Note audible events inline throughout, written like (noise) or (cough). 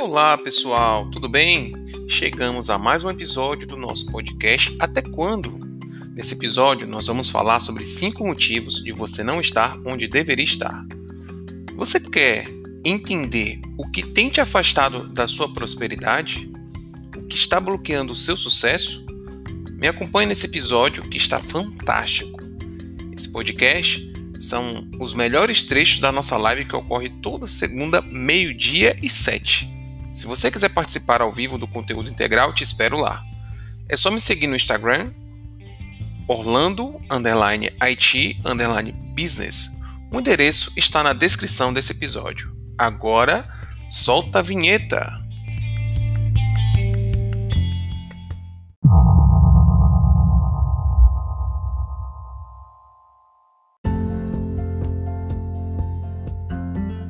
Olá pessoal, tudo bem? Chegamos a mais um episódio do nosso podcast Até Quando? Nesse episódio, nós vamos falar sobre cinco motivos de você não estar onde deveria estar. Você quer entender o que tem te afastado da sua prosperidade? O que está bloqueando o seu sucesso? Me acompanhe nesse episódio que está fantástico. Esse podcast são os melhores trechos da nossa live que ocorre toda segunda, meio-dia e sete. Se você quiser participar ao vivo do conteúdo integral, te espero lá. É só me seguir no Instagram, Orlando IT Business. O endereço está na descrição desse episódio. Agora, solta a vinheta!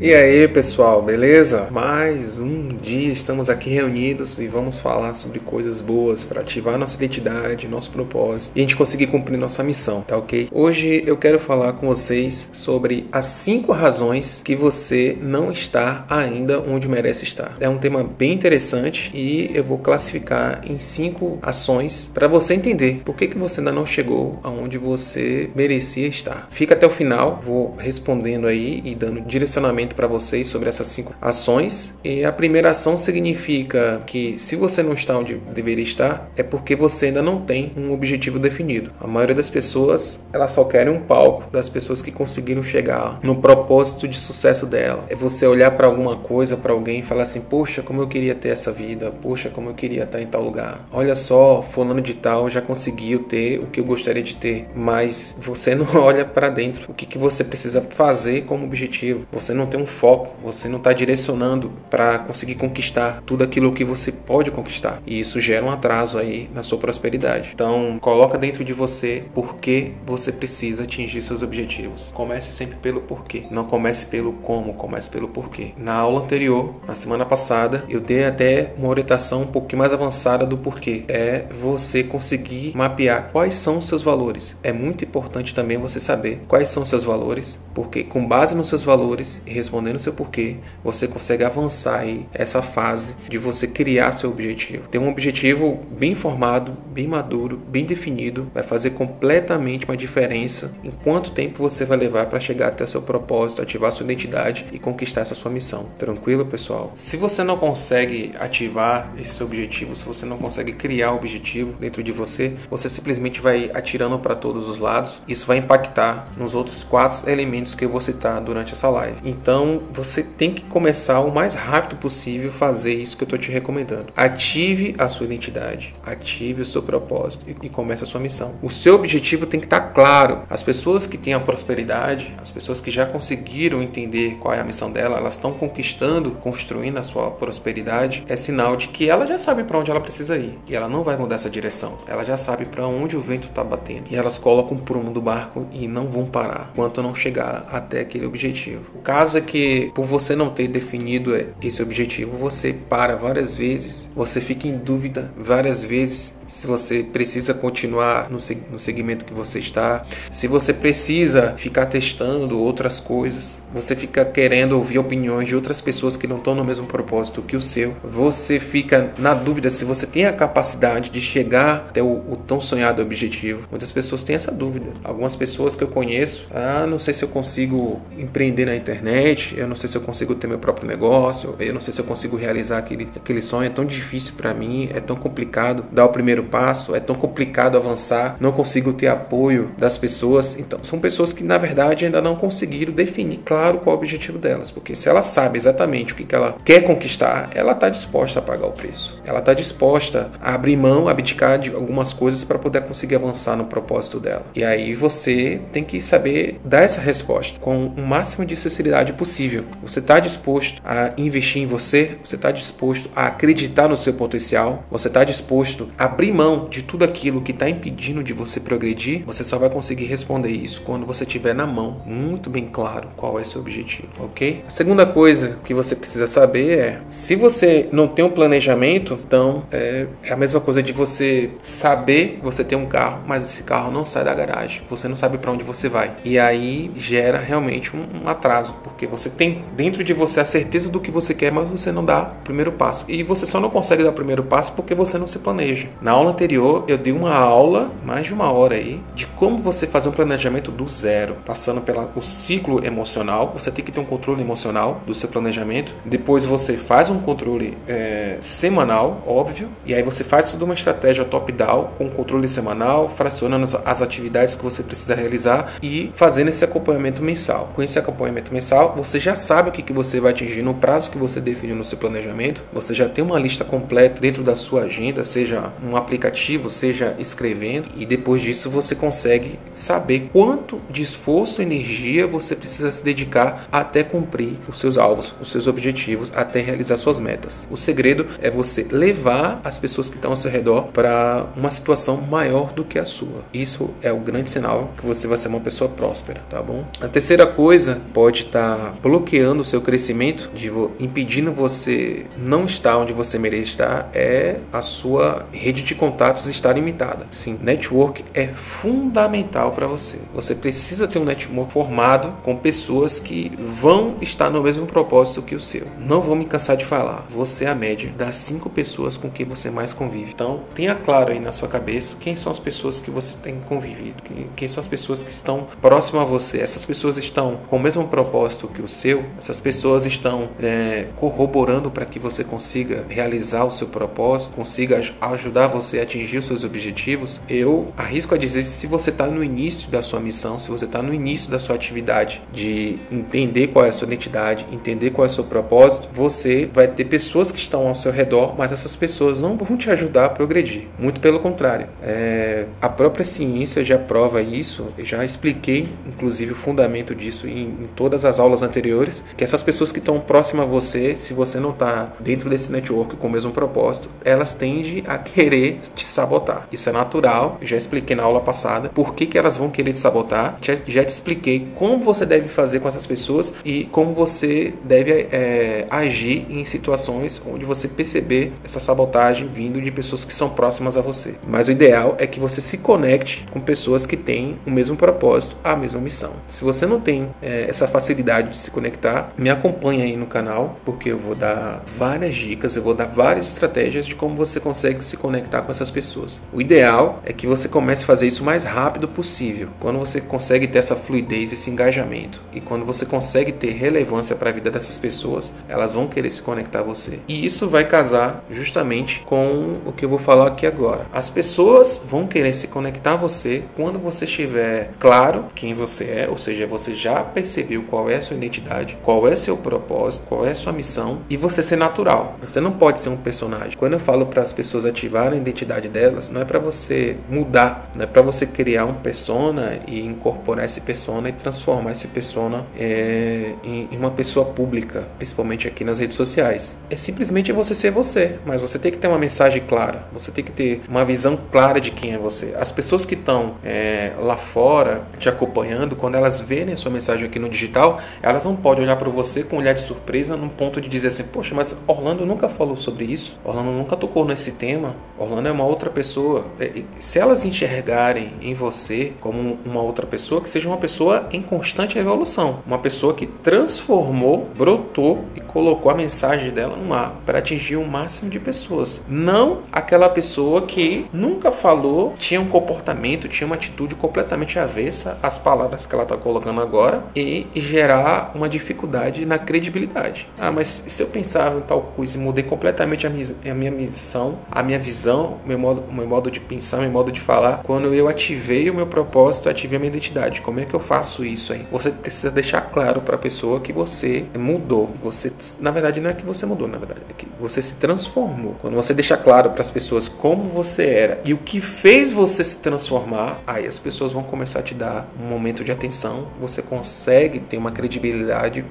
E aí, pessoal, beleza? Mais um dia estamos aqui reunidos e vamos falar sobre coisas boas para ativar nossa identidade, nosso propósito e a gente conseguir cumprir nossa missão, tá ok? Hoje eu quero falar com vocês sobre as cinco razões que você não está ainda onde merece estar. É um tema bem interessante e eu vou classificar em cinco ações para você entender por que, que você ainda não chegou aonde você merecia estar. Fica até o final, vou respondendo aí e dando direcionamento para vocês sobre essas cinco ações. E a primeira ação significa que se você não está onde deveria estar, é porque você ainda não tem um objetivo definido. A maioria das pessoas, elas só querem um palco das pessoas que conseguiram chegar no propósito de sucesso dela. É você olhar para alguma coisa, para alguém e falar assim: "Poxa, como eu queria ter essa vida. Poxa, como eu queria estar em tal lugar. Olha só, fulano de tal já conseguiu ter o que eu gostaria de ter". Mas você (laughs) não olha para dentro. O que que você precisa fazer como objetivo? Você não tem um foco, você não está direcionando para conseguir conquistar tudo aquilo que você pode conquistar. E isso gera um atraso aí na sua prosperidade. Então, coloca dentro de você por que você precisa atingir seus objetivos. Comece sempre pelo porquê. Não comece pelo como, comece pelo porquê. Na aula anterior, na semana passada, eu dei até uma orientação um pouquinho mais avançada do porquê. É você conseguir mapear quais são seus valores. É muito importante também você saber quais são seus valores, porque com base nos seus valores respondendo seu porquê, você consegue avançar aí essa fase de você criar seu objetivo. Ter um objetivo bem formado, bem maduro, bem definido, vai fazer completamente uma diferença em quanto tempo você vai levar para chegar até o seu propósito, ativar sua identidade e conquistar essa sua missão. Tranquilo, pessoal? Se você não consegue ativar esse objetivo, se você não consegue criar o objetivo dentro de você, você simplesmente vai atirando para todos os lados. Isso vai impactar nos outros quatro elementos que eu vou citar durante essa live. Então, então você tem que começar o mais rápido possível fazer isso que eu estou te recomendando. Ative a sua identidade, ative o seu propósito e, comece a sua missão. O seu objetivo tem que estar tá claro. As pessoas que têm a prosperidade, as pessoas que já conseguiram entender qual é a missão dela, elas estão conquistando, construindo a sua prosperidade, é sinal de que ela já sabe para onde ela precisa ir e ela não vai mudar essa direção. Ela já sabe para onde o vento está batendo e elas colocam o prumo do barco e não vão parar enquanto não chegar até aquele objetivo. O caso é que por você não ter definido esse objetivo, você para várias vezes, você fica em dúvida várias vezes se você precisa continuar no, no segmento que você está, se você precisa ficar testando outras coisas, você fica querendo ouvir opiniões de outras pessoas que não estão no mesmo propósito que o seu, você fica na dúvida se você tem a capacidade de chegar até o, o tão sonhado objetivo. Muitas pessoas têm essa dúvida. Algumas pessoas que eu conheço, ah, não sei se eu consigo empreender na internet, eu não sei se eu consigo ter meu próprio negócio, eu não sei se eu consigo realizar aquele, aquele sonho, é tão difícil para mim, é tão complicado dar o primeiro passo, é tão complicado avançar, não consigo ter apoio das pessoas. Então, são pessoas que na verdade ainda não conseguiram definir claro qual é o objetivo delas, porque se ela sabe exatamente o que ela quer conquistar, ela está disposta a pagar o preço. Ela está disposta a abrir mão, a abdicar de algumas coisas para poder conseguir avançar no propósito dela. E aí você tem que saber dar essa resposta com o máximo de sinceridade possível. Você está disposto a investir em você? Você está disposto a acreditar no seu potencial? Você está disposto a abrir mão de tudo aquilo que está impedindo de você progredir, você só vai conseguir responder isso quando você tiver na mão muito bem claro qual é seu objetivo, ok? A segunda coisa que você precisa saber é se você não tem um planejamento, então é, é a mesma coisa de você saber que você tem um carro, mas esse carro não sai da garagem, você não sabe para onde você vai e aí gera realmente um, um atraso porque você tem dentro de você a certeza do que você quer, mas você não dá o primeiro passo e você só não consegue dar o primeiro passo porque você não se planeja. Na aula anterior, eu dei uma aula, mais de uma hora aí, de como você fazer um planejamento do zero, passando pelo ciclo emocional. Você tem que ter um controle emocional do seu planejamento. Depois você faz um controle é, semanal, óbvio, e aí você faz toda uma estratégia top-down com controle semanal, fracionando as atividades que você precisa realizar e fazendo esse acompanhamento mensal. Com esse acompanhamento mensal, você já sabe o que, que você vai atingir no prazo que você definiu no seu planejamento. Você já tem uma lista completa dentro da sua agenda, seja um aplicativo, seja escrevendo, e depois disso você consegue saber quanto de esforço e energia você precisa se dedicar até cumprir os seus alvos, os seus objetivos, até realizar suas metas. O segredo é você levar as pessoas que estão ao seu redor para uma situação maior do que a sua. Isso é o grande sinal que você vai ser uma pessoa próspera, tá bom? A terceira coisa pode estar tá bloqueando o seu crescimento, de impedindo você não estar onde você merece estar, é a sua rede de contatos estar limitada. Sim, network é fundamental para você. Você precisa ter um network formado com pessoas que vão estar no mesmo propósito que o seu. Não vou me cansar de falar. Você é a média das cinco pessoas com quem você mais convive. Então, tenha claro aí na sua cabeça quem são as pessoas que você tem convivido, quem são as pessoas que estão próximas a você. Essas pessoas estão com o mesmo propósito que o seu. Essas pessoas estão é, corroborando para que você consiga realizar o seu propósito, consiga ajudar você a atingir os seus objetivos, eu arrisco a dizer se você está no início da sua missão, se você está no início da sua atividade de entender qual é a sua identidade, entender qual é o seu propósito, você vai ter pessoas que estão ao seu redor, mas essas pessoas não vão te ajudar a progredir. Muito pelo contrário. É, a própria ciência já prova isso, eu já expliquei inclusive o fundamento disso em, em todas as aulas anteriores, que essas pessoas que estão próximas a você, se você não está dentro desse network com o mesmo propósito, elas tendem a querer te sabotar. Isso é natural, já expliquei na aula passada por que, que elas vão querer te sabotar, já, já te expliquei como você deve fazer com essas pessoas e como você deve é, agir em situações onde você perceber essa sabotagem vindo de pessoas que são próximas a você. Mas o ideal é que você se conecte com pessoas que têm o mesmo propósito, a mesma missão. Se você não tem é, essa facilidade de se conectar, me acompanha aí no canal, porque eu vou dar várias dicas, eu vou dar várias estratégias de como você consegue se conectar com essas pessoas. O ideal é que você comece a fazer isso o mais rápido possível. Quando você consegue ter essa fluidez, esse engajamento e quando você consegue ter relevância para a vida dessas pessoas, elas vão querer se conectar a você. E isso vai casar justamente com o que eu vou falar aqui agora. As pessoas vão querer se conectar a você quando você estiver claro quem você é, ou seja, você já percebeu qual é a sua identidade, qual é seu propósito, qual é sua missão e você ser natural. Você não pode ser um personagem. Quando eu falo para as pessoas ativarem a identidade delas, não é para você mudar, não é para você criar um persona e incorporar esse persona e transformar esse persona é, em, em uma pessoa pública, principalmente aqui nas redes sociais. É simplesmente você ser você, mas você tem que ter uma mensagem clara, você tem que ter uma visão clara de quem é você. As pessoas que estão é, lá fora te acompanhando, quando elas verem a sua mensagem aqui no digital, elas não podem olhar para você com um olhar de surpresa, num ponto de dizer assim: Poxa, mas Orlando nunca falou sobre isso, Orlando nunca tocou nesse tema, Orlando é uma outra pessoa. É, se elas enxergarem em você como uma outra pessoa, que seja uma pessoa em constante evolução, uma pessoa que transformou, brotou e colocou a mensagem dela no ar para atingir o máximo de pessoas. Não aquela pessoa que nunca falou, tinha um comportamento, tinha uma atitude completamente avessa às palavras que ela está colocando agora e gerar uma dificuldade na credibilidade. Ah, mas se eu pensava em tal coisa e mudei completamente a, a minha missão, a minha visão, meu modo, meu modo de pensar, meu modo de falar, quando eu ativei o meu propósito, ativei a minha identidade. Como é que eu faço isso aí? Você precisa deixar claro para a pessoa que você mudou. Você, na verdade, não é que você mudou, na verdade, é que você se transformou. Quando você deixa claro para as pessoas como você era e o que fez você se transformar, aí as pessoas vão começar a te dar um momento de atenção. Você consegue ter uma credibilidade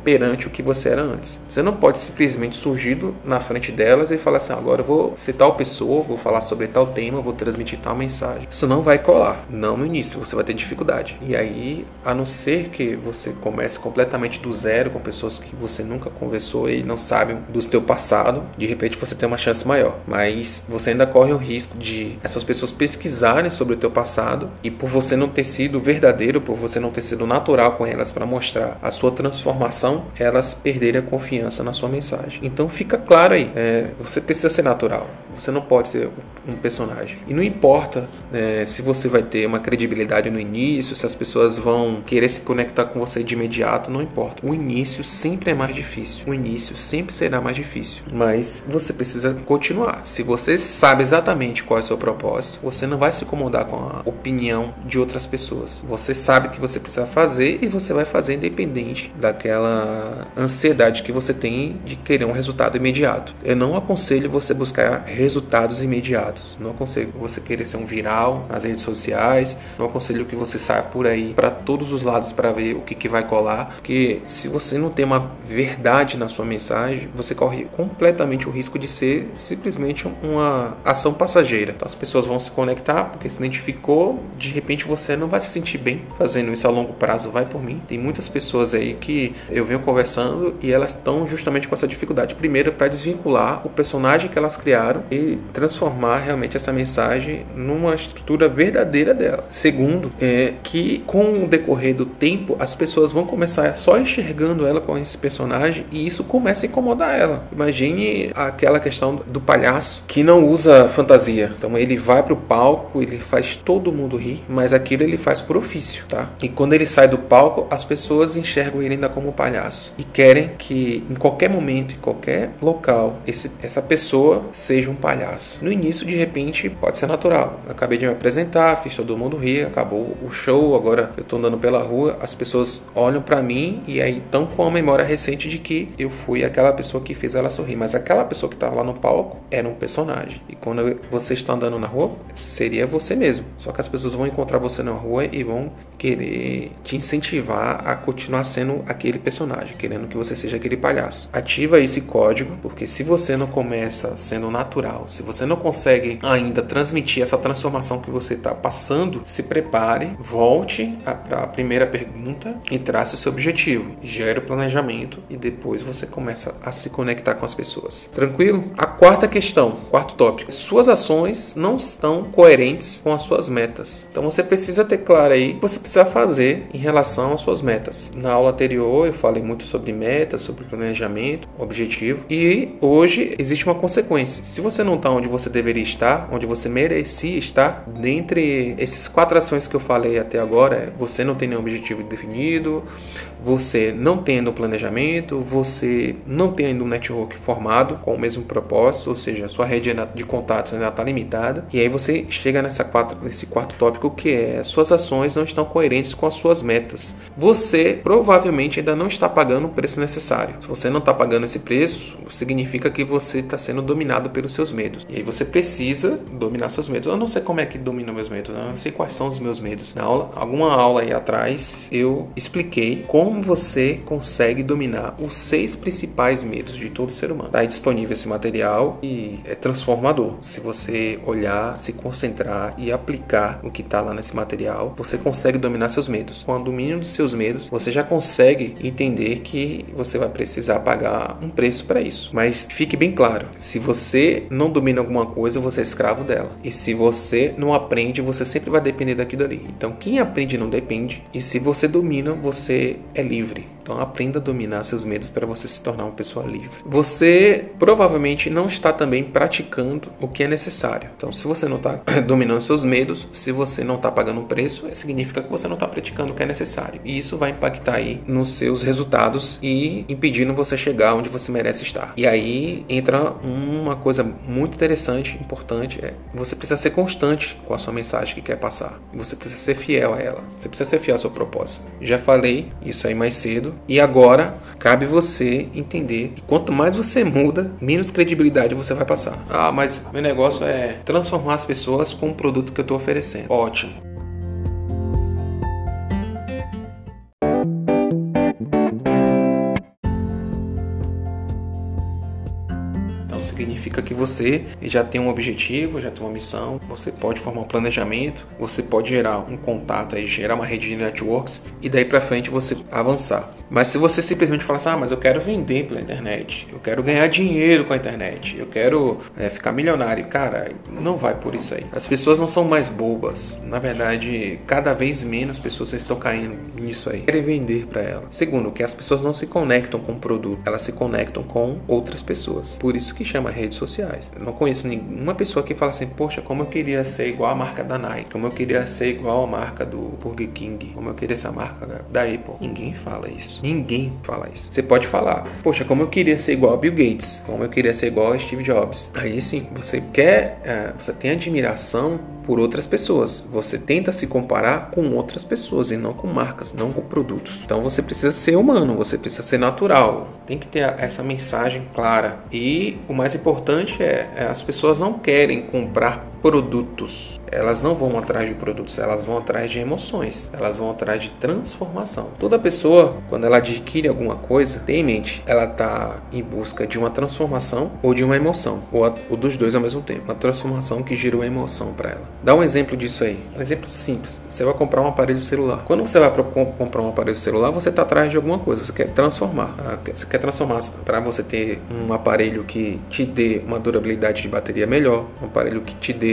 perante o que você era antes. Você não pode simplesmente surgir na frente delas e falar assim: agora eu vou ser tal pessoa, vou falar falar sobre tal tema, vou transmitir tal mensagem. Isso não vai colar, não no início, você vai ter dificuldade. E aí, a não ser que você comece completamente do zero com pessoas que você nunca conversou e não sabem do seu passado, de repente você tem uma chance maior. Mas você ainda corre o risco de essas pessoas pesquisarem sobre o teu passado e por você não ter sido verdadeiro, por você não ter sido natural com elas para mostrar a sua transformação, elas perderem a confiança na sua mensagem. Então fica claro aí, é, você precisa ser natural. Você não pode ser um personagem. E não importa é, se você vai ter uma credibilidade no início, se as pessoas vão querer se conectar com você de imediato, não importa. O início sempre é mais difícil. O início sempre será mais difícil. Mas você precisa continuar. Se você sabe exatamente qual é o seu propósito, você não vai se incomodar com a opinião de outras pessoas. Você sabe que você precisa fazer e você vai fazer independente daquela ansiedade que você tem de querer um resultado imediato. Eu não aconselho você buscar resultados imediatos. Não aconselho você querer ser um viral nas redes sociais. Não aconselho que você saia por aí para todos os lados para ver o que, que vai colar. Porque se você não tem uma verdade na sua mensagem, você corre completamente o risco de ser simplesmente uma ação passageira. Então, as pessoas vão se conectar porque se identificou, de repente você não vai se sentir bem fazendo isso a longo prazo. Vai por mim. Tem muitas pessoas aí que eu venho conversando e elas estão justamente com essa dificuldade. Primeiro, para desvincular o personagem que elas criaram e transformar realmente essa mensagem numa estrutura verdadeira dela. Segundo, é que com o decorrer do tempo as pessoas vão começar só enxergando ela com esse personagem e isso começa a incomodar ela. Imagine aquela questão do palhaço que não usa fantasia. Então ele vai para o palco, ele faz todo mundo rir, mas aquilo ele faz por ofício, tá? E quando ele sai do palco, as pessoas enxergam ele ainda como palhaço e querem que em qualquer momento, em qualquer local, esse, essa pessoa seja um palhaço. No início, de repente, pode ser natural. acabei de me apresentar, fiz todo mundo rir, acabou o show, agora eu tô andando pela rua, as pessoas olham para mim e aí estão com a memória recente de que eu fui aquela pessoa que fez ela sorrir, mas aquela pessoa que estava lá no palco era um personagem. E quando você está andando na rua, seria você mesmo. Só que as pessoas vão encontrar você na rua e vão querer te incentivar a continuar sendo aquele personagem, querendo que você seja aquele palhaço. Ativa esse código, porque se você não começa sendo natural, se você não consegue ainda transmitir essa transformação que você está passando, se prepare, volte para a primeira pergunta e trace o seu objetivo. Gere o planejamento e depois você começa a se conectar com as pessoas. Tranquilo? A quarta questão, quarto tópico. Suas ações não estão coerentes com as suas metas. Então você precisa ter claro aí o que você precisa fazer em relação às suas metas. Na aula anterior eu falei muito sobre metas, sobre planejamento, objetivo e hoje existe uma consequência. Se você não está onde você deveria estar, onde você merecia estar, dentre esses quatro ações que eu falei até agora, você não tem nenhum objetivo definido, você não tendo planejamento, você não tendo um network formado com o mesmo propósito, ou seja, sua rede de contatos ainda está limitada, e aí você chega nessa quatro, nesse quarto tópico que é suas ações não estão coerentes com as suas metas. Você provavelmente ainda não está pagando o preço necessário. Se você não está pagando esse preço, significa que você está sendo dominado pelos seus medos. E aí você precisa dominar seus medos. Eu não sei como é que domina meus medos, eu não sei quais são os meus medos. Na aula, alguma aula aí atrás, eu expliquei como como você consegue dominar os seis principais medos de todo ser humano. Está disponível esse material e é transformador. Se você olhar, se concentrar e aplicar o que está lá nesse material, você consegue dominar seus medos. Com o domínio dos seus medos, você já consegue entender que você vai precisar pagar um preço para isso. Mas fique bem claro: se você não domina alguma coisa, você é escravo dela. E se você não aprende, você sempre vai depender daquilo ali. Então, quem aprende não depende. E se você domina, você é livre. Então aprenda a dominar seus medos para você se tornar uma pessoa livre. Você provavelmente não está também praticando o que é necessário. Então, se você não está (laughs) dominando seus medos, se você não está pagando um preço, significa que você não está praticando o que é necessário. E isso vai impactar aí nos seus resultados e impedindo você chegar onde você merece estar. E aí entra uma coisa muito interessante, importante, é você precisa ser constante com a sua mensagem que quer passar. Você precisa ser fiel a ela. Você precisa ser fiel ao seu propósito. Já falei isso mais cedo e agora cabe você entender que quanto mais você muda, menos credibilidade você vai passar. Ah, mas meu negócio é transformar as pessoas com o produto que eu estou oferecendo. Ótimo. Significa que você já tem um objetivo, já tem uma missão, você pode formar um planejamento, você pode gerar um contato aí, gerar uma rede de networks e daí para frente você avançar. Mas se você simplesmente falar assim, ah, mas eu quero vender pela internet, eu quero ganhar dinheiro com a internet, eu quero é, ficar milionário, cara, não vai por isso aí. As pessoas não são mais bobas. Na verdade, cada vez menos pessoas estão caindo nisso aí. Querem vender para elas. Segundo, que as pessoas não se conectam com o produto, elas se conectam com outras pessoas. Por isso que chama redes sociais. Eu não conheço nenhuma pessoa que fala assim, poxa, como eu queria ser igual a marca da Nike, como eu queria ser igual a marca do Burger King, como eu queria ser a marca da Apple. Ninguém fala isso. Ninguém fala isso. Você pode falar, poxa, como eu queria ser igual a Bill Gates, como eu queria ser igual a Steve Jobs. Aí sim, você quer, uh, você tem admiração por outras pessoas. Você tenta se comparar com outras pessoas e não com marcas, não com produtos. Então você precisa ser humano, você precisa ser natural. Tem que ter essa mensagem clara. E o mais importante é, é as pessoas não querem comprar produtos elas não vão atrás de produtos, elas vão atrás de emoções, elas vão atrás de transformação. Toda pessoa, quando ela adquire alguma coisa, tem em mente, ela está em busca de uma transformação ou de uma emoção, ou, a, ou dos dois ao mesmo tempo. Uma transformação que gerou emoção para ela. Dá um exemplo disso aí. Um exemplo simples. Você vai comprar um aparelho celular. Quando você vai comprar um aparelho celular, você está atrás de alguma coisa, você quer transformar. Ah, você quer transformar para você ter um aparelho que te dê uma durabilidade de bateria melhor, um aparelho que te dê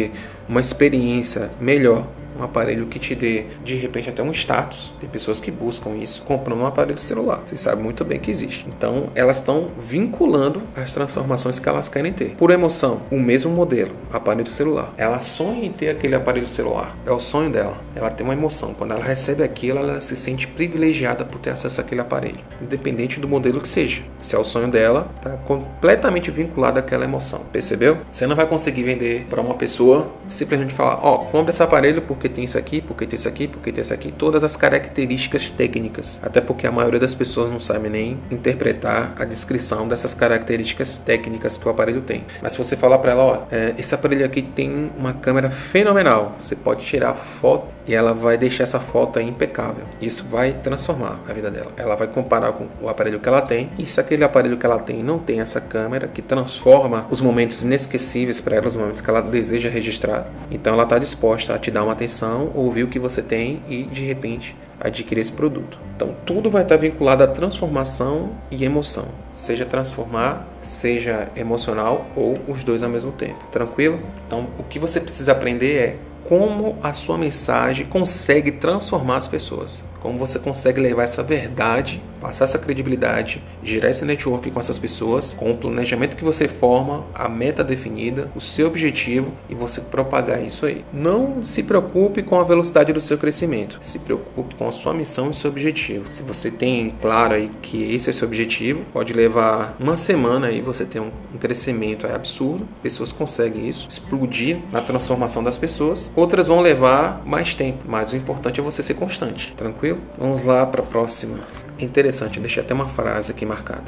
uma experiência melhor um aparelho que te dê de repente até um status. Tem pessoas que buscam isso comprando um aparelho celular. Vocês sabem muito bem que existe. Então elas estão vinculando as transformações que elas querem ter. Por emoção, o mesmo modelo, aparelho celular. Ela sonha em ter aquele aparelho celular. É o sonho dela. Ela tem uma emoção. Quando ela recebe aquilo, ela se sente privilegiada por ter acesso àquele aparelho, independente do modelo que seja. Se é o sonho dela, está completamente vinculado àquela emoção. Percebeu? Você não vai conseguir vender para uma pessoa simplesmente falar: "Ó, oh, compra esse aparelho porque porque tem isso aqui, porque tem isso aqui, porque tem isso aqui, todas as características técnicas. Até porque a maioria das pessoas não sabe nem interpretar a descrição dessas características técnicas que o aparelho tem. Mas se você falar para ela, ó, é, esse aparelho aqui tem uma câmera fenomenal, você pode tirar foto e ela vai deixar essa foto impecável. Isso vai transformar a vida dela. Ela vai comparar com o aparelho que ela tem e se aquele aparelho que ela tem não tem essa câmera que transforma os momentos inesquecíveis para ela, os momentos que ela deseja registrar, então ela está disposta a te dar uma atenção, ouvir o que você tem e de repente adquirir esse produto. Então tudo vai estar vinculado à transformação e emoção, seja transformar, seja emocional ou os dois ao mesmo tempo. Tranquilo? Então o que você precisa aprender é como a sua mensagem consegue transformar as pessoas. Como você consegue levar essa verdade, passar essa credibilidade, gerar esse network com essas pessoas, com o planejamento que você forma, a meta definida, o seu objetivo e você propagar isso aí. Não se preocupe com a velocidade do seu crescimento, se preocupe com a sua missão e seu objetivo. Se você tem claro aí que esse é seu objetivo, pode levar uma semana aí você ter um crescimento absurdo. Pessoas conseguem isso, explodir na transformação das pessoas. Outras vão levar mais tempo, mas o importante é você ser constante, tranquilo? Vamos lá para a próxima. É interessante, deixei até uma frase aqui marcada.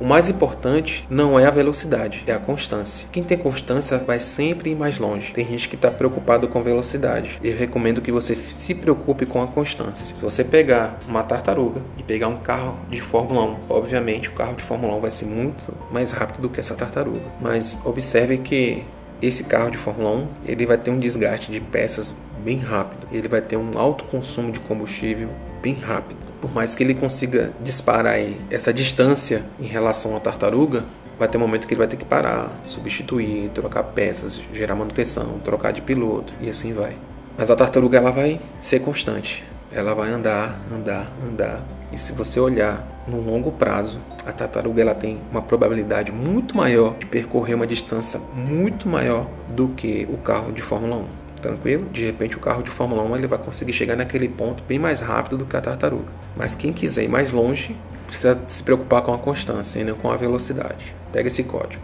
O mais importante não é a velocidade, é a constância. Quem tem constância vai sempre ir mais longe. Tem gente que está preocupado com velocidade. Eu recomendo que você se preocupe com a constância. Se você pegar uma tartaruga e pegar um carro de Fórmula 1, obviamente o carro de Fórmula 1 vai ser muito mais rápido do que essa tartaruga. Mas observe que esse carro de Fórmula 1 ele vai ter um desgaste de peças bem rápido. Ele vai ter um alto consumo de combustível bem rápido. Por mais que ele consiga disparar essa distância em relação à tartaruga, vai ter um momento que ele vai ter que parar, substituir, trocar peças, gerar manutenção, trocar de piloto e assim vai. Mas a tartaruga ela vai ser constante. Ela vai andar, andar, andar. E se você olhar no longo prazo, a tartaruga ela tem uma probabilidade muito maior de percorrer uma distância muito maior do que o carro de Fórmula 1 tranquilo? De repente o carro de Fórmula 1 ele vai conseguir chegar naquele ponto bem mais rápido do que a tartaruga. Mas quem quiser ir mais longe, precisa se preocupar com a constância e não com a velocidade. Pega esse código.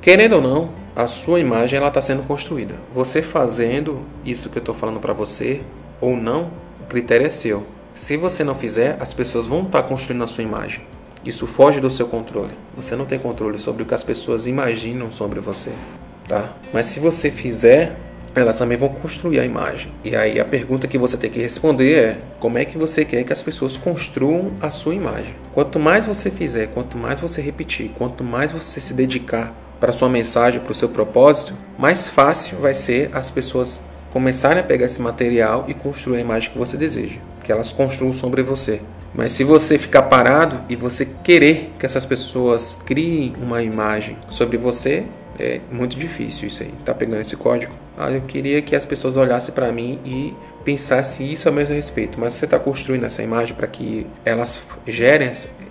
Querendo ou não, a sua imagem ela está sendo construída. Você fazendo isso que eu estou falando para você ou não, o critério é seu. Se você não fizer, as pessoas vão estar tá construindo a sua imagem. Isso foge do seu controle. Você não tem controle sobre o que as pessoas imaginam sobre você, tá? Mas se você fizer, elas também vão construir a imagem. E aí a pergunta que você tem que responder é: como é que você quer que as pessoas construam a sua imagem? Quanto mais você fizer, quanto mais você repetir, quanto mais você se dedicar para sua mensagem, para o seu propósito, mais fácil vai ser as pessoas começarem a pegar esse material e construir a imagem que você deseja, que elas construam sobre você. Mas se você ficar parado e você querer que essas pessoas criem uma imagem sobre você, é muito difícil isso aí. Tá pegando esse código? Ah, eu queria que as pessoas olhassem para mim e pensassem isso a meu respeito. Mas você está construindo essa imagem para que elas gerem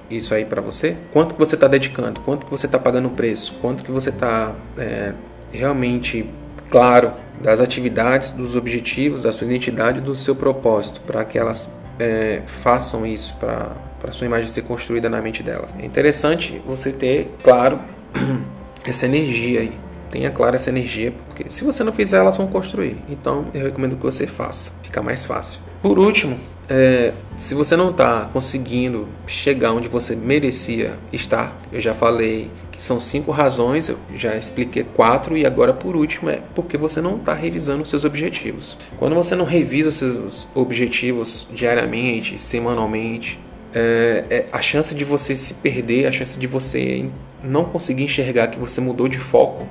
isso aí para você? Quanto que você está dedicando? Quanto que você está pagando o preço? Quanto que você está é, realmente claro das atividades, dos objetivos, da sua identidade, do seu propósito, para que elas é, façam isso, para sua imagem ser construída na mente delas. É interessante você ter claro (clears throat) essa energia aí. Tenha clara essa energia, porque se você não fizer, elas vão construir. Então eu recomendo que você faça, fica mais fácil. Por último, é, se você não está conseguindo chegar onde você merecia estar, eu já falei que são cinco razões, eu já expliquei quatro, e agora por último é porque você não está revisando os seus objetivos. Quando você não revisa os seus objetivos diariamente, semanalmente, é, é, a chance de você se perder, a chance de você não conseguir enxergar que você mudou de foco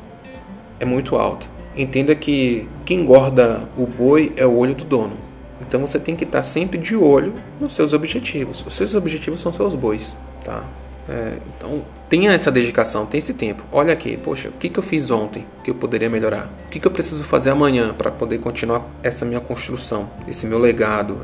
é muito alta. Entenda que quem engorda o boi é o olho do dono. Então você tem que estar sempre de olho nos seus objetivos. Os seus objetivos são seus bois, tá? É, então tenha essa dedicação, tenha esse tempo. Olha aqui, poxa, o que, que eu fiz ontem que eu poderia melhorar? O que, que eu preciso fazer amanhã para poder continuar essa minha construção, esse meu legado,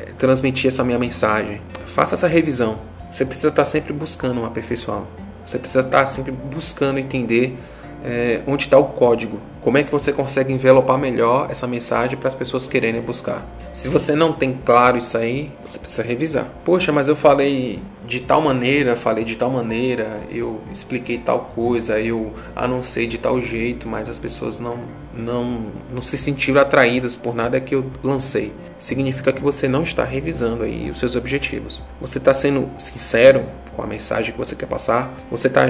é, transmitir essa minha mensagem? Faça essa revisão. Você precisa estar sempre buscando um aperfeiçoar. Você precisa estar sempre buscando entender é, onde está o código. Como é que você consegue envelopar melhor essa mensagem para as pessoas quererem buscar? Se você não tem claro isso aí, você precisa revisar. Poxa, mas eu falei de tal maneira, falei de tal maneira, eu expliquei tal coisa, eu anunciei de tal jeito, mas as pessoas não, não, não se sentiram atraídas por nada que eu lancei. Significa que você não está revisando aí os seus objetivos. Você está sendo sincero com a mensagem que você quer passar, você está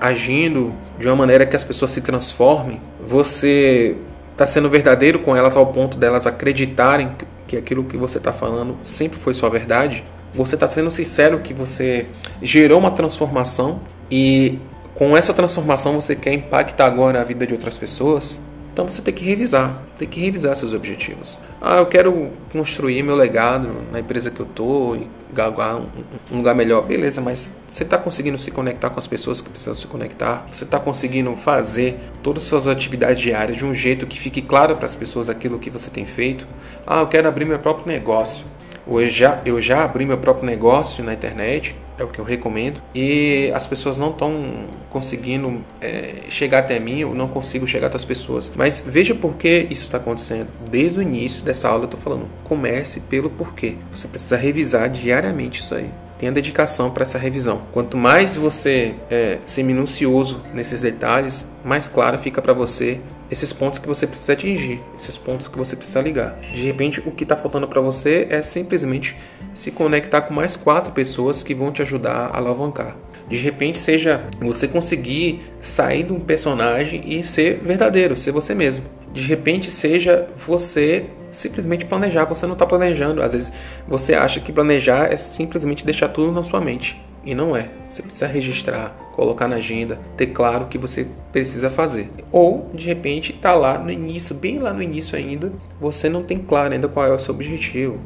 agindo de uma maneira que as pessoas se transformem, você está sendo verdadeiro com elas ao ponto delas acreditarem que aquilo que você está falando sempre foi sua verdade, você está sendo sincero que você gerou uma transformação e com essa transformação você quer impactar agora a vida de outras pessoas, então você tem que revisar, tem que revisar seus objetivos. Ah, eu quero construir meu legado na empresa que eu tô e galgar um, lugar melhor. Beleza, mas você está conseguindo se conectar com as pessoas que precisam se conectar? Você está conseguindo fazer todas as suas atividades diárias de um jeito que fique claro para as pessoas aquilo que você tem feito? Ah, eu quero abrir meu próprio negócio. Eu já, eu já abri meu próprio negócio na internet, é o que eu recomendo. E as pessoas não estão conseguindo é, chegar até mim, eu não consigo chegar até as pessoas. Mas veja por que isso está acontecendo. Desde o início dessa aula eu estou falando, comece pelo porquê. Você precisa revisar diariamente isso aí. Tenha dedicação para essa revisão. Quanto mais você é, ser minucioso nesses detalhes, mais claro fica para você esses pontos que você precisa atingir, esses pontos que você precisa ligar. De repente, o que está faltando para você é simplesmente se conectar com mais quatro pessoas que vão te ajudar a alavancar. De repente, seja você conseguir sair de um personagem e ser verdadeiro, ser você mesmo. De repente, seja você simplesmente planejar. Você não está planejando. Às vezes você acha que planejar é simplesmente deixar tudo na sua mente. E não é. Você precisa registrar, colocar na agenda, ter claro o que você precisa fazer. Ou, de repente, está lá no início, bem lá no início ainda, você não tem claro ainda qual é o seu objetivo,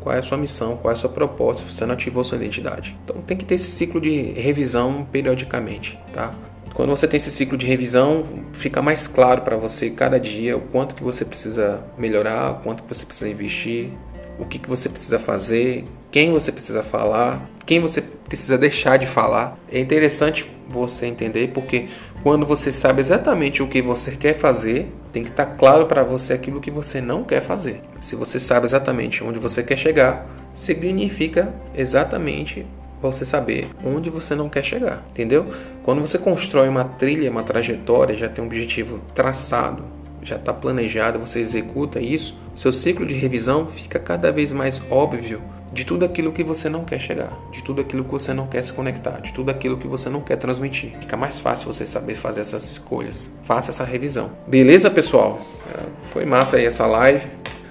qual é, é a sua missão, qual é a sua proposta, você não ativou sua identidade. Então tem que ter esse ciclo de revisão periodicamente, tá? Quando você tem esse ciclo de revisão, fica mais claro para você cada dia o quanto que você precisa melhorar, o quanto que você precisa investir, o que, que você precisa fazer, quem você precisa falar, quem você precisa deixar de falar. É interessante você entender porque quando você sabe exatamente o que você quer fazer, tem que estar tá claro para você aquilo que você não quer fazer. Se você sabe exatamente onde você quer chegar, significa exatamente você saber onde você não quer chegar, entendeu? Quando você constrói uma trilha, uma trajetória, já tem um objetivo traçado, já está planejado, você executa isso, seu ciclo de revisão fica cada vez mais óbvio de tudo aquilo que você não quer chegar, de tudo aquilo que você não quer se conectar, de tudo aquilo que você não quer transmitir. Fica mais fácil você saber fazer essas escolhas. Faça essa revisão. Beleza, pessoal? Foi massa aí essa live.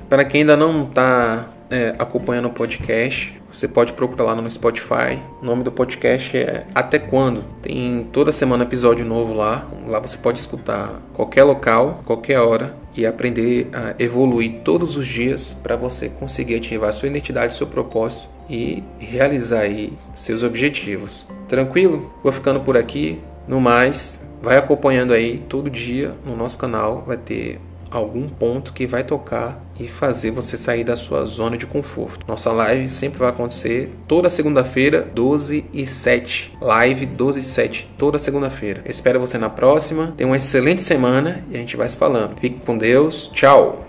Para quem ainda não está é, acompanhando o podcast, você pode procurar lá no Spotify. O nome do podcast é Até Quando. Tem toda semana episódio novo lá. Lá você pode escutar qualquer local, qualquer hora e aprender a evoluir todos os dias para você conseguir ativar sua identidade, seu propósito e realizar aí seus objetivos. Tranquilo? Vou ficando por aqui. No mais, vai acompanhando aí todo dia no nosso canal, vai ter algum ponto que vai tocar e fazer você sair da sua zona de conforto. Nossa live sempre vai acontecer toda segunda-feira, 12 e 7. Live 12 e 7, toda segunda-feira. Espero você na próxima. Tenha uma excelente semana e a gente vai se falando. Fique com Deus. Tchau!